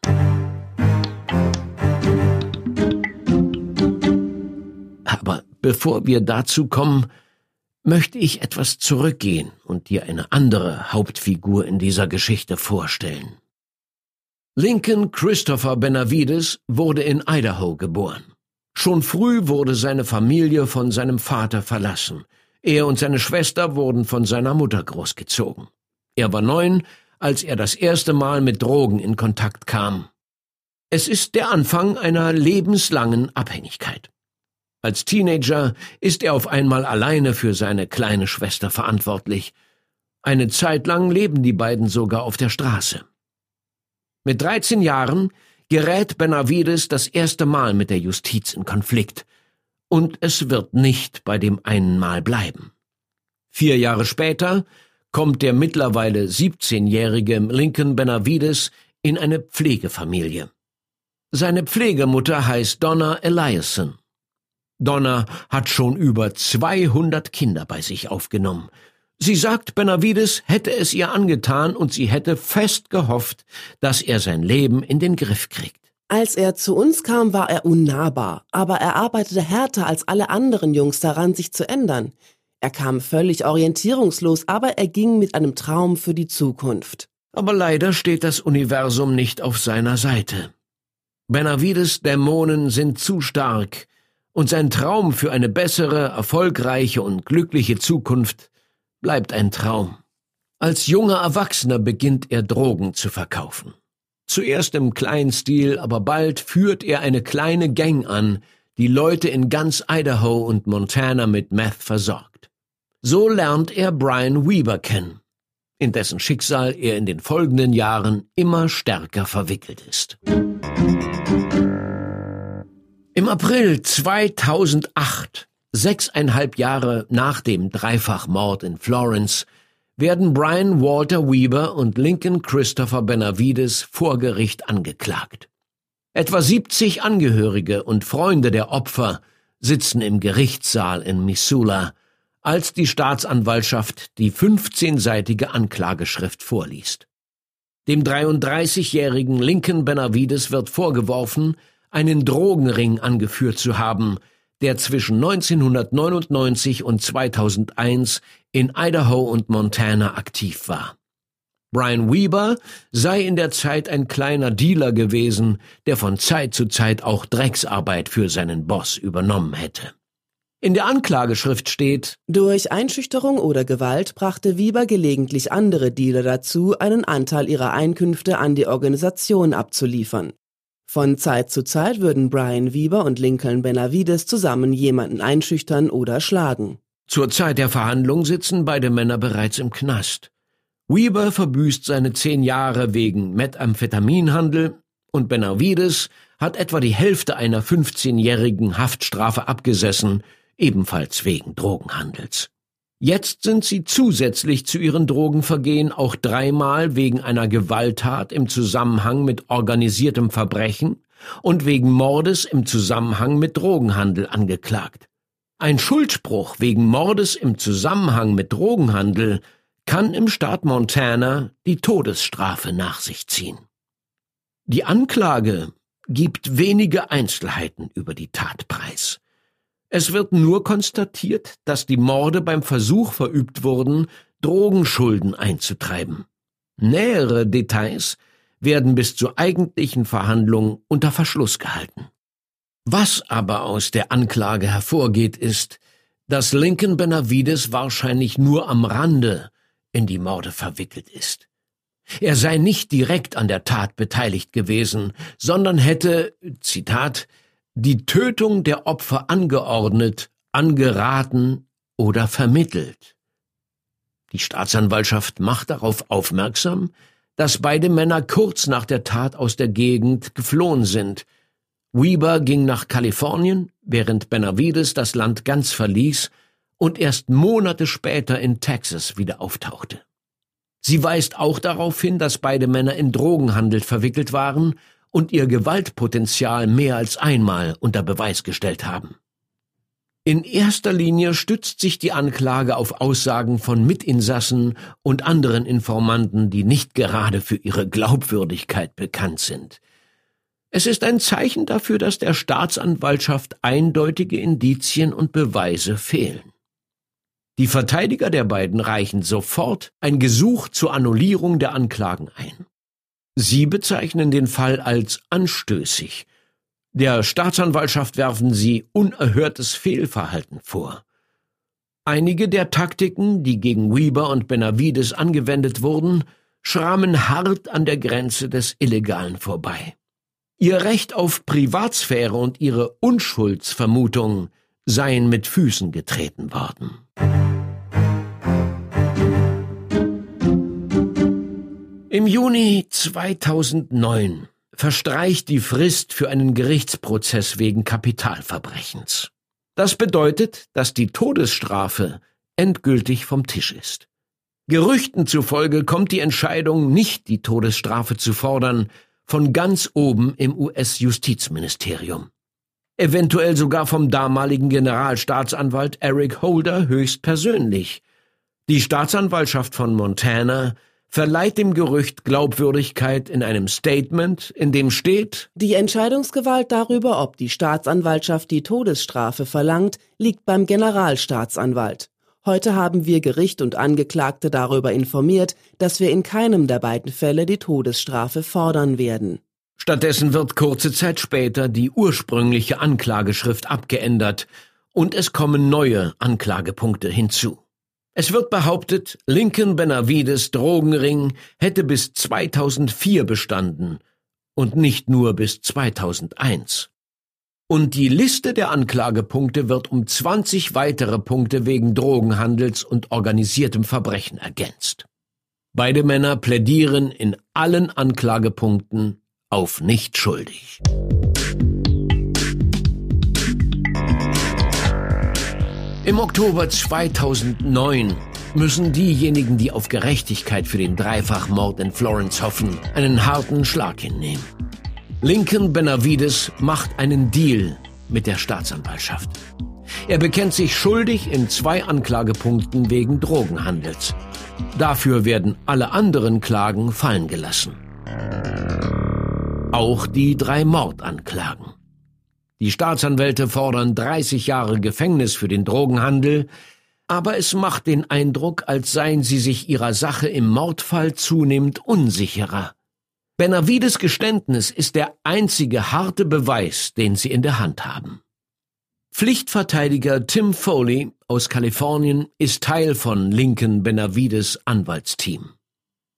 Bevor wir dazu kommen, möchte ich etwas zurückgehen und dir eine andere Hauptfigur in dieser Geschichte vorstellen. Lincoln Christopher Benavides wurde in Idaho geboren. Schon früh wurde seine Familie von seinem Vater verlassen. Er und seine Schwester wurden von seiner Mutter großgezogen. Er war neun, als er das erste Mal mit Drogen in Kontakt kam. Es ist der Anfang einer lebenslangen Abhängigkeit. Als Teenager ist er auf einmal alleine für seine kleine Schwester verantwortlich. Eine Zeit lang leben die beiden sogar auf der Straße. Mit 13 Jahren gerät Benavides das erste Mal mit der Justiz in Konflikt. Und es wird nicht bei dem einen Mal bleiben. Vier Jahre später kommt der mittlerweile 17-jährige Lincoln Benavides in eine Pflegefamilie. Seine Pflegemutter heißt Donna Eliasson. Donna hat schon über 200 Kinder bei sich aufgenommen. Sie sagt, Benavides hätte es ihr angetan und sie hätte fest gehofft, dass er sein Leben in den Griff kriegt. Als er zu uns kam, war er unnahbar, aber er arbeitete härter als alle anderen Jungs daran, sich zu ändern. Er kam völlig orientierungslos, aber er ging mit einem Traum für die Zukunft. Aber leider steht das Universum nicht auf seiner Seite. Benavides Dämonen sind zu stark, und sein Traum für eine bessere, erfolgreiche und glückliche Zukunft bleibt ein Traum. Als junger Erwachsener beginnt er Drogen zu verkaufen. Zuerst im kleinen Stil, aber bald führt er eine kleine Gang an, die Leute in ganz Idaho und Montana mit Meth versorgt. So lernt er Brian Weaver kennen, in dessen Schicksal er in den folgenden Jahren immer stärker verwickelt ist. Im April 2008 Sechseinhalb Jahre nach dem Dreifachmord in Florence werden Brian Walter Weaver und Lincoln Christopher Benavides vor Gericht angeklagt. Etwa 70 Angehörige und Freunde der Opfer sitzen im Gerichtssaal in Missoula, als die Staatsanwaltschaft die 15-seitige Anklageschrift vorliest. Dem 33-jährigen Lincoln Benavides wird vorgeworfen, einen Drogenring angeführt zu haben, der zwischen 1999 und 2001 in Idaho und Montana aktiv war. Brian Weber sei in der Zeit ein kleiner Dealer gewesen, der von Zeit zu Zeit auch Drecksarbeit für seinen Boss übernommen hätte. In der Anklageschrift steht, durch Einschüchterung oder Gewalt brachte Weber gelegentlich andere Dealer dazu, einen Anteil ihrer Einkünfte an die Organisation abzuliefern. Von Zeit zu Zeit würden Brian Weber und Lincoln Benavides zusammen jemanden einschüchtern oder schlagen. Zur Zeit der Verhandlung sitzen beide Männer bereits im Knast. Weber verbüßt seine zehn Jahre wegen Methamphetaminhandel und Benavides hat etwa die Hälfte einer 15-jährigen Haftstrafe abgesessen, ebenfalls wegen Drogenhandels. Jetzt sind sie zusätzlich zu ihren Drogenvergehen auch dreimal wegen einer Gewalttat im Zusammenhang mit organisiertem Verbrechen und wegen Mordes im Zusammenhang mit Drogenhandel angeklagt. Ein Schuldspruch wegen Mordes im Zusammenhang mit Drogenhandel kann im Staat Montana die Todesstrafe nach sich ziehen. Die Anklage gibt wenige Einzelheiten über die Tat preis. Es wird nur konstatiert, dass die Morde beim Versuch verübt wurden, Drogenschulden einzutreiben. Nähere Details werden bis zur eigentlichen Verhandlung unter Verschluss gehalten. Was aber aus der Anklage hervorgeht, ist, dass Lincoln Benavides wahrscheinlich nur am Rande in die Morde verwickelt ist. Er sei nicht direkt an der Tat beteiligt gewesen, sondern hätte, Zitat, die Tötung der Opfer angeordnet, angeraten oder vermittelt. Die Staatsanwaltschaft macht darauf aufmerksam, dass beide Männer kurz nach der Tat aus der Gegend geflohen sind. Weber ging nach Kalifornien, während Benavides das Land ganz verließ und erst Monate später in Texas wieder auftauchte. Sie weist auch darauf hin, dass beide Männer in Drogenhandel verwickelt waren und ihr Gewaltpotenzial mehr als einmal unter Beweis gestellt haben. In erster Linie stützt sich die Anklage auf Aussagen von Mitinsassen und anderen Informanten, die nicht gerade für ihre Glaubwürdigkeit bekannt sind. Es ist ein Zeichen dafür, dass der Staatsanwaltschaft eindeutige Indizien und Beweise fehlen. Die Verteidiger der beiden reichen sofort ein Gesuch zur Annullierung der Anklagen ein. Sie bezeichnen den Fall als anstößig. Der Staatsanwaltschaft werfen sie unerhörtes Fehlverhalten vor. Einige der Taktiken, die gegen Weber und Benavides angewendet wurden, schrammen hart an der Grenze des Illegalen vorbei. Ihr Recht auf Privatsphäre und ihre Unschuldsvermutung seien mit Füßen getreten worden. Im Juni 2009 verstreicht die Frist für einen Gerichtsprozess wegen Kapitalverbrechens. Das bedeutet, dass die Todesstrafe endgültig vom Tisch ist. Gerüchten zufolge kommt die Entscheidung, nicht die Todesstrafe zu fordern, von ganz oben im US-Justizministerium. Eventuell sogar vom damaligen Generalstaatsanwalt Eric Holder höchstpersönlich. Die Staatsanwaltschaft von Montana verleiht dem Gerücht Glaubwürdigkeit in einem Statement, in dem steht Die Entscheidungsgewalt darüber, ob die Staatsanwaltschaft die Todesstrafe verlangt, liegt beim Generalstaatsanwalt. Heute haben wir Gericht und Angeklagte darüber informiert, dass wir in keinem der beiden Fälle die Todesstrafe fordern werden. Stattdessen wird kurze Zeit später die ursprüngliche Anklageschrift abgeändert und es kommen neue Anklagepunkte hinzu. Es wird behauptet, Lincoln Benavides Drogenring hätte bis 2004 bestanden und nicht nur bis 2001. Und die Liste der Anklagepunkte wird um 20 weitere Punkte wegen Drogenhandels und organisiertem Verbrechen ergänzt. Beide Männer plädieren in allen Anklagepunkten auf nicht schuldig. Im Oktober 2009 müssen diejenigen, die auf Gerechtigkeit für den Dreifachmord in Florence hoffen, einen harten Schlag hinnehmen. Lincoln Benavides macht einen Deal mit der Staatsanwaltschaft. Er bekennt sich schuldig in zwei Anklagepunkten wegen Drogenhandels. Dafür werden alle anderen Klagen fallen gelassen. Auch die drei Mordanklagen. Die Staatsanwälte fordern 30 Jahre Gefängnis für den Drogenhandel, aber es macht den Eindruck, als seien sie sich ihrer Sache im Mordfall zunehmend unsicherer. Benavides Geständnis ist der einzige harte Beweis, den sie in der Hand haben. Pflichtverteidiger Tim Foley aus Kalifornien ist Teil von Lincoln Benavides Anwaltsteam.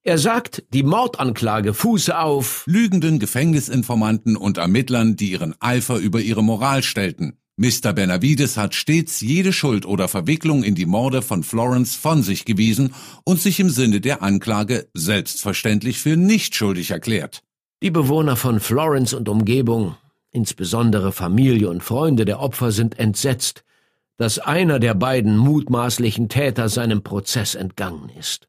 Er sagt, die Mordanklage fuße auf lügenden Gefängnisinformanten und Ermittlern, die ihren Eifer über ihre Moral stellten. Mr. Benavides hat stets jede Schuld oder Verwicklung in die Morde von Florence von sich gewiesen und sich im Sinne der Anklage selbstverständlich für nicht schuldig erklärt. Die Bewohner von Florence und Umgebung, insbesondere Familie und Freunde der Opfer, sind entsetzt, dass einer der beiden mutmaßlichen Täter seinem Prozess entgangen ist.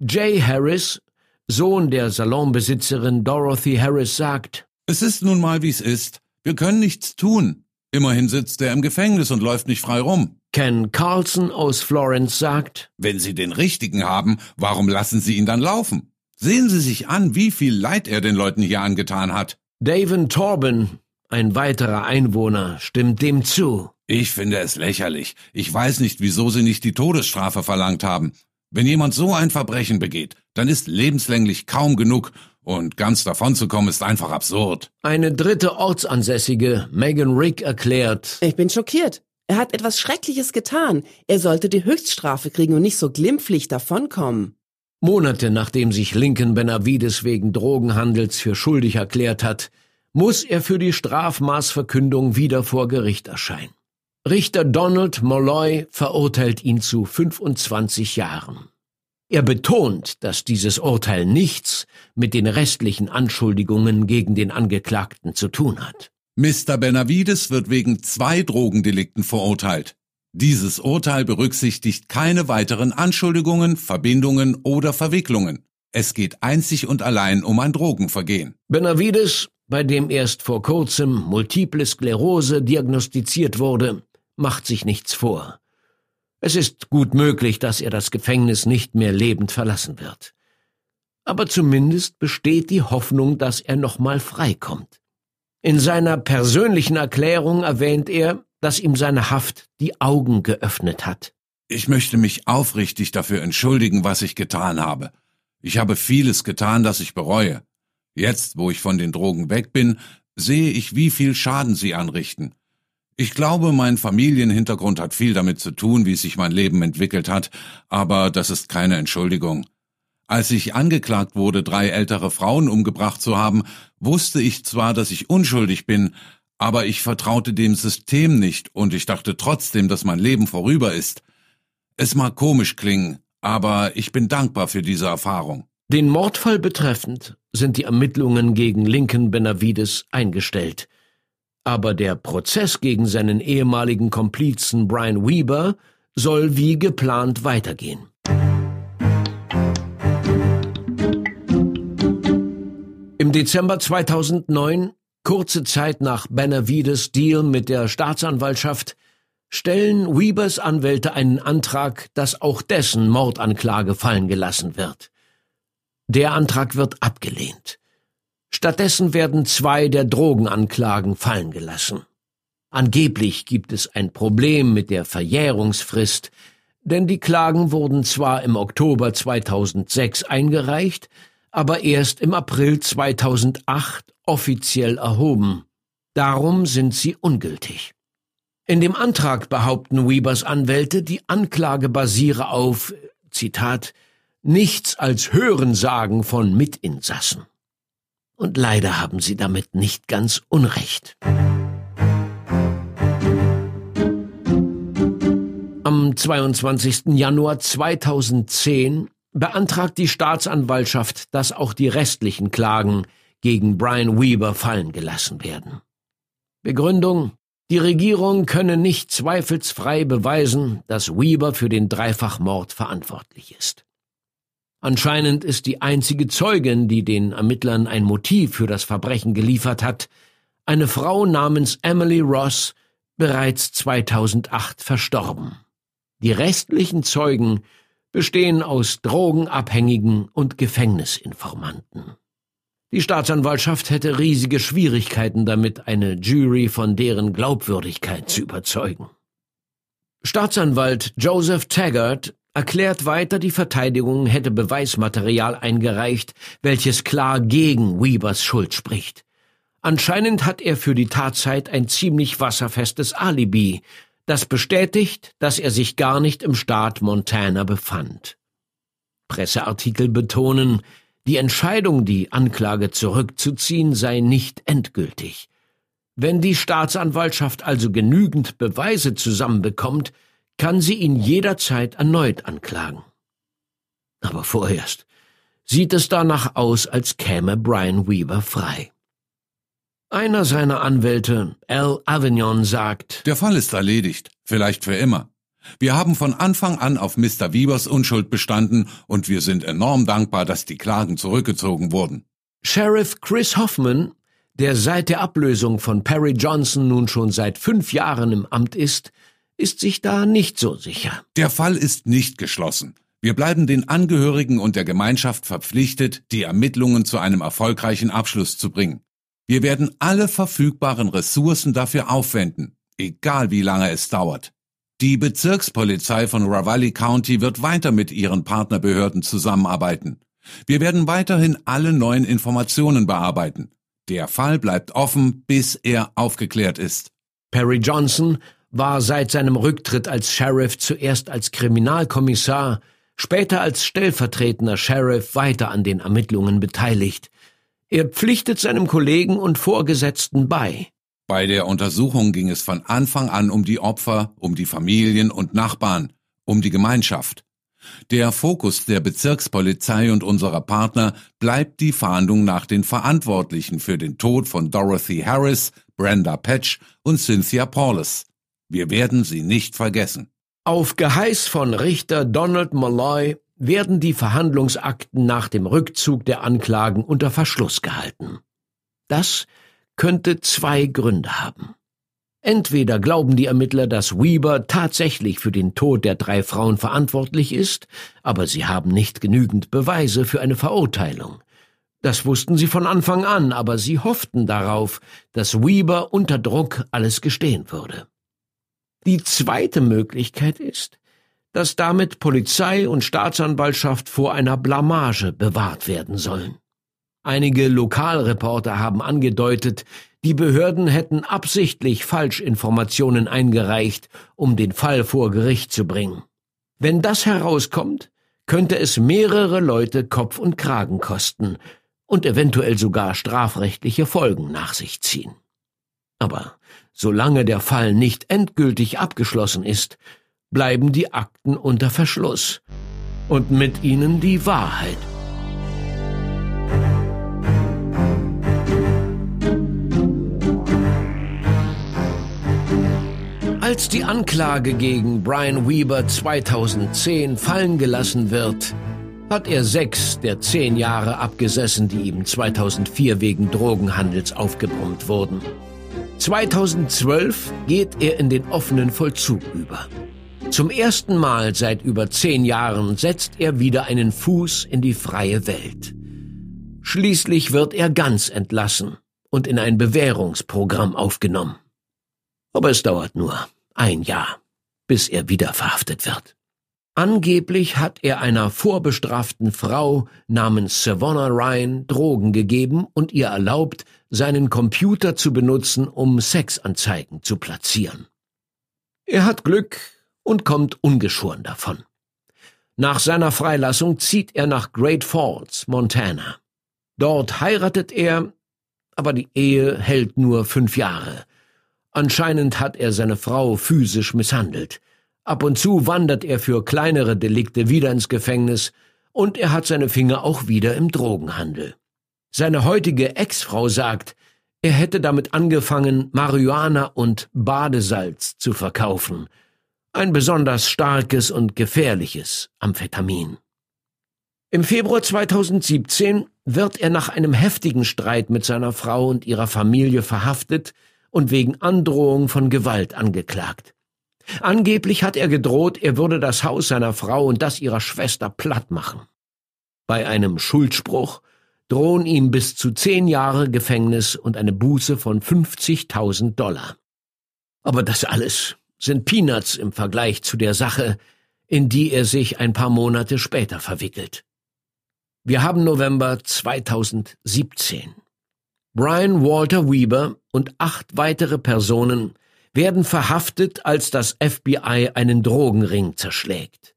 Jay Harris, Sohn der Salonbesitzerin Dorothy Harris, sagt, Es ist nun mal, wie es ist. Wir können nichts tun. Immerhin sitzt er im Gefängnis und läuft nicht frei rum. Ken Carlson aus Florence sagt, Wenn Sie den Richtigen haben, warum lassen Sie ihn dann laufen? Sehen Sie sich an, wie viel Leid er den Leuten hier angetan hat. Davin Torben, ein weiterer Einwohner, stimmt dem zu. Ich finde es lächerlich. Ich weiß nicht, wieso Sie nicht die Todesstrafe verlangt haben. Wenn jemand so ein Verbrechen begeht, dann ist lebenslänglich kaum genug und ganz davon zu kommen ist einfach absurd. Eine dritte Ortsansässige, Megan Rick, erklärt, Ich bin schockiert. Er hat etwas Schreckliches getan. Er sollte die Höchststrafe kriegen und nicht so glimpflich davonkommen. Monate nachdem sich Lincoln Benavides wegen Drogenhandels für schuldig erklärt hat, muss er für die Strafmaßverkündung wieder vor Gericht erscheinen. Richter Donald Molloy verurteilt ihn zu 25 Jahren. Er betont, dass dieses Urteil nichts mit den restlichen Anschuldigungen gegen den Angeklagten zu tun hat. Mr. Benavides wird wegen zwei Drogendelikten verurteilt. Dieses Urteil berücksichtigt keine weiteren Anschuldigungen, Verbindungen oder Verwicklungen. Es geht einzig und allein um ein Drogenvergehen. Benavides, bei dem erst vor kurzem Multiple Sklerose diagnostiziert wurde, macht sich nichts vor. Es ist gut möglich, dass er das Gefängnis nicht mehr lebend verlassen wird. Aber zumindest besteht die Hoffnung, dass er nochmal freikommt. In seiner persönlichen Erklärung erwähnt er, dass ihm seine Haft die Augen geöffnet hat. Ich möchte mich aufrichtig dafür entschuldigen, was ich getan habe. Ich habe vieles getan, das ich bereue. Jetzt, wo ich von den Drogen weg bin, sehe ich, wie viel Schaden sie anrichten. Ich glaube, mein Familienhintergrund hat viel damit zu tun, wie sich mein Leben entwickelt hat, aber das ist keine Entschuldigung. Als ich angeklagt wurde, drei ältere Frauen umgebracht zu haben, wusste ich zwar, dass ich unschuldig bin, aber ich vertraute dem System nicht und ich dachte trotzdem, dass mein Leben vorüber ist. Es mag komisch klingen, aber ich bin dankbar für diese Erfahrung. Den Mordfall betreffend sind die Ermittlungen gegen Lincoln Benavides eingestellt. Aber der Prozess gegen seinen ehemaligen Komplizen Brian Weber soll wie geplant weitergehen. Im Dezember 2009, kurze Zeit nach Benavides Deal mit der Staatsanwaltschaft, stellen Weebers Anwälte einen Antrag, dass auch dessen Mordanklage fallen gelassen wird. Der Antrag wird abgelehnt. Stattdessen werden zwei der Drogenanklagen fallen gelassen. Angeblich gibt es ein Problem mit der Verjährungsfrist, denn die Klagen wurden zwar im Oktober 2006 eingereicht, aber erst im April 2008 offiziell erhoben. Darum sind sie ungültig. In dem Antrag behaupten Weebers Anwälte, die Anklage basiere auf, Zitat, nichts als Hörensagen von Mitinsassen. Und leider haben sie damit nicht ganz Unrecht. Am 22. Januar 2010 beantragt die Staatsanwaltschaft, dass auch die restlichen Klagen gegen Brian Weber fallen gelassen werden. Begründung die Regierung könne nicht zweifelsfrei beweisen, dass Weber für den Dreifachmord verantwortlich ist. Anscheinend ist die einzige Zeugin, die den Ermittlern ein Motiv für das Verbrechen geliefert hat, eine Frau namens Emily Ross, bereits 2008 verstorben. Die restlichen Zeugen bestehen aus Drogenabhängigen und Gefängnisinformanten. Die Staatsanwaltschaft hätte riesige Schwierigkeiten damit, eine Jury von deren Glaubwürdigkeit zu überzeugen. Staatsanwalt Joseph Taggart erklärt weiter, die Verteidigung hätte Beweismaterial eingereicht, welches klar gegen Weavers Schuld spricht. Anscheinend hat er für die Tatzeit ein ziemlich wasserfestes Alibi, das bestätigt, dass er sich gar nicht im Staat Montana befand. Presseartikel betonen, die Entscheidung, die Anklage zurückzuziehen, sei nicht endgültig. Wenn die Staatsanwaltschaft also genügend Beweise zusammenbekommt, kann sie ihn jederzeit erneut anklagen. Aber vorerst sieht es danach aus, als käme Brian Weaver frei. Einer seiner Anwälte, Al Avignon, sagt, Der Fall ist erledigt, vielleicht für immer. Wir haben von Anfang an auf Mr. Wiebers Unschuld bestanden und wir sind enorm dankbar, dass die Klagen zurückgezogen wurden. Sheriff Chris Hoffman, der seit der Ablösung von Perry Johnson nun schon seit fünf Jahren im Amt ist, ist sich da nicht so sicher. Der Fall ist nicht geschlossen. Wir bleiben den Angehörigen und der Gemeinschaft verpflichtet, die Ermittlungen zu einem erfolgreichen Abschluss zu bringen. Wir werden alle verfügbaren Ressourcen dafür aufwenden, egal wie lange es dauert. Die Bezirkspolizei von Ravalli County wird weiter mit ihren Partnerbehörden zusammenarbeiten. Wir werden weiterhin alle neuen Informationen bearbeiten. Der Fall bleibt offen, bis er aufgeklärt ist. Perry Johnson war seit seinem Rücktritt als Sheriff zuerst als Kriminalkommissar, später als stellvertretender Sheriff weiter an den Ermittlungen beteiligt. Er pflichtet seinem Kollegen und Vorgesetzten bei. Bei der Untersuchung ging es von Anfang an um die Opfer, um die Familien und Nachbarn, um die Gemeinschaft. Der Fokus der Bezirkspolizei und unserer Partner bleibt die Fahndung nach den Verantwortlichen für den Tod von Dorothy Harris, Brenda Patch und Cynthia Paulus. Wir werden sie nicht vergessen. Auf Geheiß von Richter Donald Malloy werden die Verhandlungsakten nach dem Rückzug der Anklagen unter Verschluss gehalten. Das könnte zwei Gründe haben. Entweder glauben die Ermittler, dass Weber tatsächlich für den Tod der drei Frauen verantwortlich ist, aber sie haben nicht genügend Beweise für eine Verurteilung. Das wussten sie von Anfang an, aber sie hofften darauf, dass Weber unter Druck alles gestehen würde. Die zweite Möglichkeit ist, dass damit Polizei und Staatsanwaltschaft vor einer Blamage bewahrt werden sollen. Einige Lokalreporter haben angedeutet, die Behörden hätten absichtlich Falschinformationen eingereicht, um den Fall vor Gericht zu bringen. Wenn das herauskommt, könnte es mehrere Leute Kopf und Kragen kosten und eventuell sogar strafrechtliche Folgen nach sich ziehen. Aber solange der Fall nicht endgültig abgeschlossen ist, bleiben die Akten unter Verschluss und mit ihnen die Wahrheit. Als die Anklage gegen Brian Weber 2010 fallen gelassen wird, hat er sechs der zehn Jahre abgesessen, die ihm 2004 wegen Drogenhandels aufgebrummt wurden. 2012 geht er in den offenen Vollzug über. Zum ersten Mal seit über zehn Jahren setzt er wieder einen Fuß in die freie Welt. Schließlich wird er ganz entlassen und in ein Bewährungsprogramm aufgenommen. Aber es dauert nur ein Jahr, bis er wieder verhaftet wird. Angeblich hat er einer vorbestraften Frau namens Savannah Ryan Drogen gegeben und ihr erlaubt, seinen Computer zu benutzen, um Sexanzeigen zu platzieren. Er hat Glück und kommt ungeschoren davon. Nach seiner Freilassung zieht er nach Great Falls, Montana. Dort heiratet er, aber die Ehe hält nur fünf Jahre, Anscheinend hat er seine Frau physisch misshandelt. Ab und zu wandert er für kleinere Delikte wieder ins Gefängnis und er hat seine Finger auch wieder im Drogenhandel. Seine heutige Ex-Frau sagt, er hätte damit angefangen, Marihuana und Badesalz zu verkaufen. Ein besonders starkes und gefährliches Amphetamin. Im Februar 2017 wird er nach einem heftigen Streit mit seiner Frau und ihrer Familie verhaftet und wegen Androhung von Gewalt angeklagt. Angeblich hat er gedroht, er würde das Haus seiner Frau und das ihrer Schwester platt machen. Bei einem Schuldspruch drohen ihm bis zu zehn Jahre Gefängnis und eine Buße von 50.000 Dollar. Aber das alles sind Peanuts im Vergleich zu der Sache, in die er sich ein paar Monate später verwickelt. Wir haben November 2017. Brian Walter Weber und acht weitere Personen werden verhaftet, als das FBI einen Drogenring zerschlägt.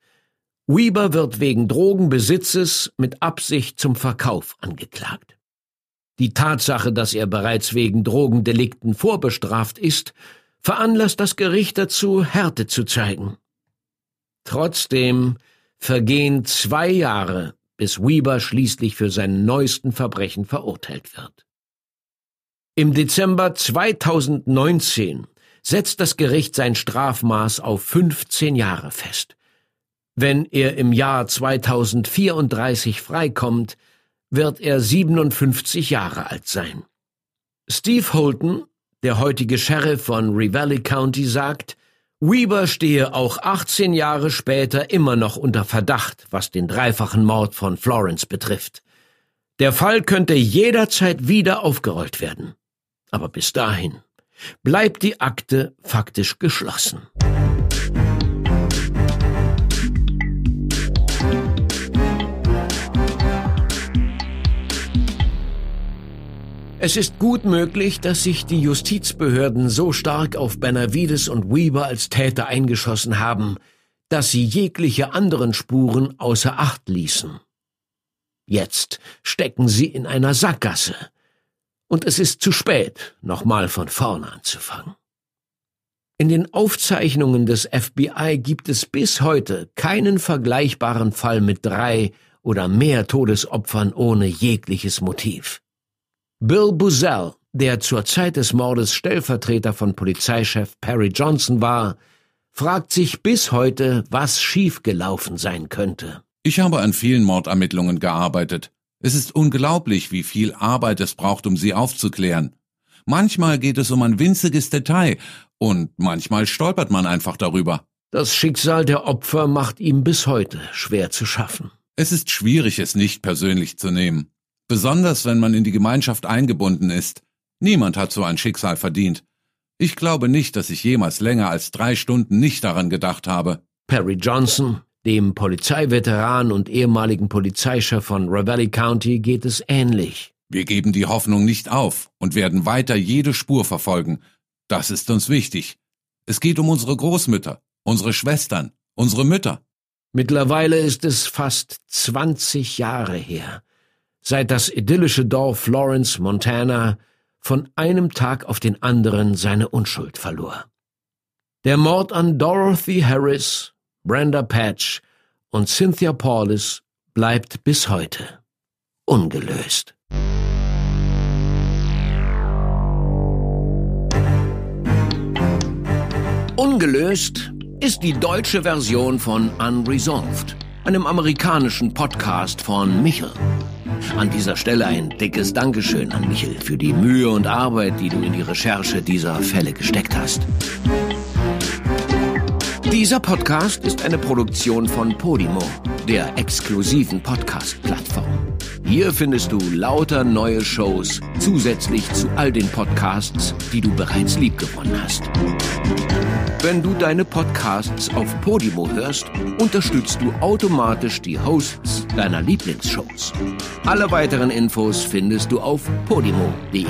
Weber wird wegen Drogenbesitzes mit Absicht zum Verkauf angeklagt. Die Tatsache, dass er bereits wegen Drogendelikten vorbestraft ist, veranlasst das Gericht dazu, Härte zu zeigen. Trotzdem vergehen zwei Jahre, bis Weber schließlich für seinen neuesten Verbrechen verurteilt wird. Im Dezember 2019 setzt das Gericht sein Strafmaß auf 15 Jahre fest. Wenn er im Jahr 2034 freikommt, wird er 57 Jahre alt sein. Steve Holton, der heutige Sheriff von Ravalli County, sagt, Weber stehe auch 18 Jahre später immer noch unter Verdacht, was den dreifachen Mord von Florence betrifft. Der Fall könnte jederzeit wieder aufgerollt werden. Aber bis dahin bleibt die Akte faktisch geschlossen. Es ist gut möglich, dass sich die Justizbehörden so stark auf Benavides und Weber als Täter eingeschossen haben, dass sie jegliche anderen Spuren außer Acht ließen. Jetzt stecken sie in einer Sackgasse, und es ist zu spät, nochmal von vorne anzufangen. In den Aufzeichnungen des FBI gibt es bis heute keinen vergleichbaren Fall mit drei oder mehr Todesopfern ohne jegliches Motiv. Bill Buzell, der zur Zeit des Mordes Stellvertreter von Polizeichef Perry Johnson war, fragt sich bis heute, was schiefgelaufen sein könnte. Ich habe an vielen Mordermittlungen gearbeitet. Es ist unglaublich, wie viel Arbeit es braucht, um sie aufzuklären. Manchmal geht es um ein winziges Detail und manchmal stolpert man einfach darüber. Das Schicksal der Opfer macht ihm bis heute schwer zu schaffen. Es ist schwierig, es nicht persönlich zu nehmen. Besonders wenn man in die Gemeinschaft eingebunden ist. Niemand hat so ein Schicksal verdient. Ich glaube nicht, dass ich jemals länger als drei Stunden nicht daran gedacht habe. Perry Johnson, dem Polizeiveteran und ehemaligen Polizeichef von Ravalli County geht es ähnlich. Wir geben die Hoffnung nicht auf und werden weiter jede Spur verfolgen. Das ist uns wichtig. Es geht um unsere Großmütter, unsere Schwestern, unsere Mütter. Mittlerweile ist es fast 20 Jahre her, seit das idyllische Dorf Florence, Montana, von einem Tag auf den anderen seine Unschuld verlor. Der Mord an Dorothy Harris, Brenda Patch und Cynthia Paulus bleibt bis heute ungelöst. Ungelöst ist die deutsche Version von Unresolved, einem amerikanischen Podcast von Michel. An dieser Stelle ein dickes Dankeschön an Michel für die Mühe und Arbeit, die du in die Recherche dieser Fälle gesteckt hast. Dieser Podcast ist eine Produktion von Podimo, der exklusiven Podcast-Plattform. Hier findest du lauter neue Shows zusätzlich zu all den Podcasts, die du bereits liebgewonnen hast. Wenn du deine Podcasts auf Podimo hörst, unterstützt du automatisch die Hosts deiner Lieblingsshows. Alle weiteren Infos findest du auf podimo.de.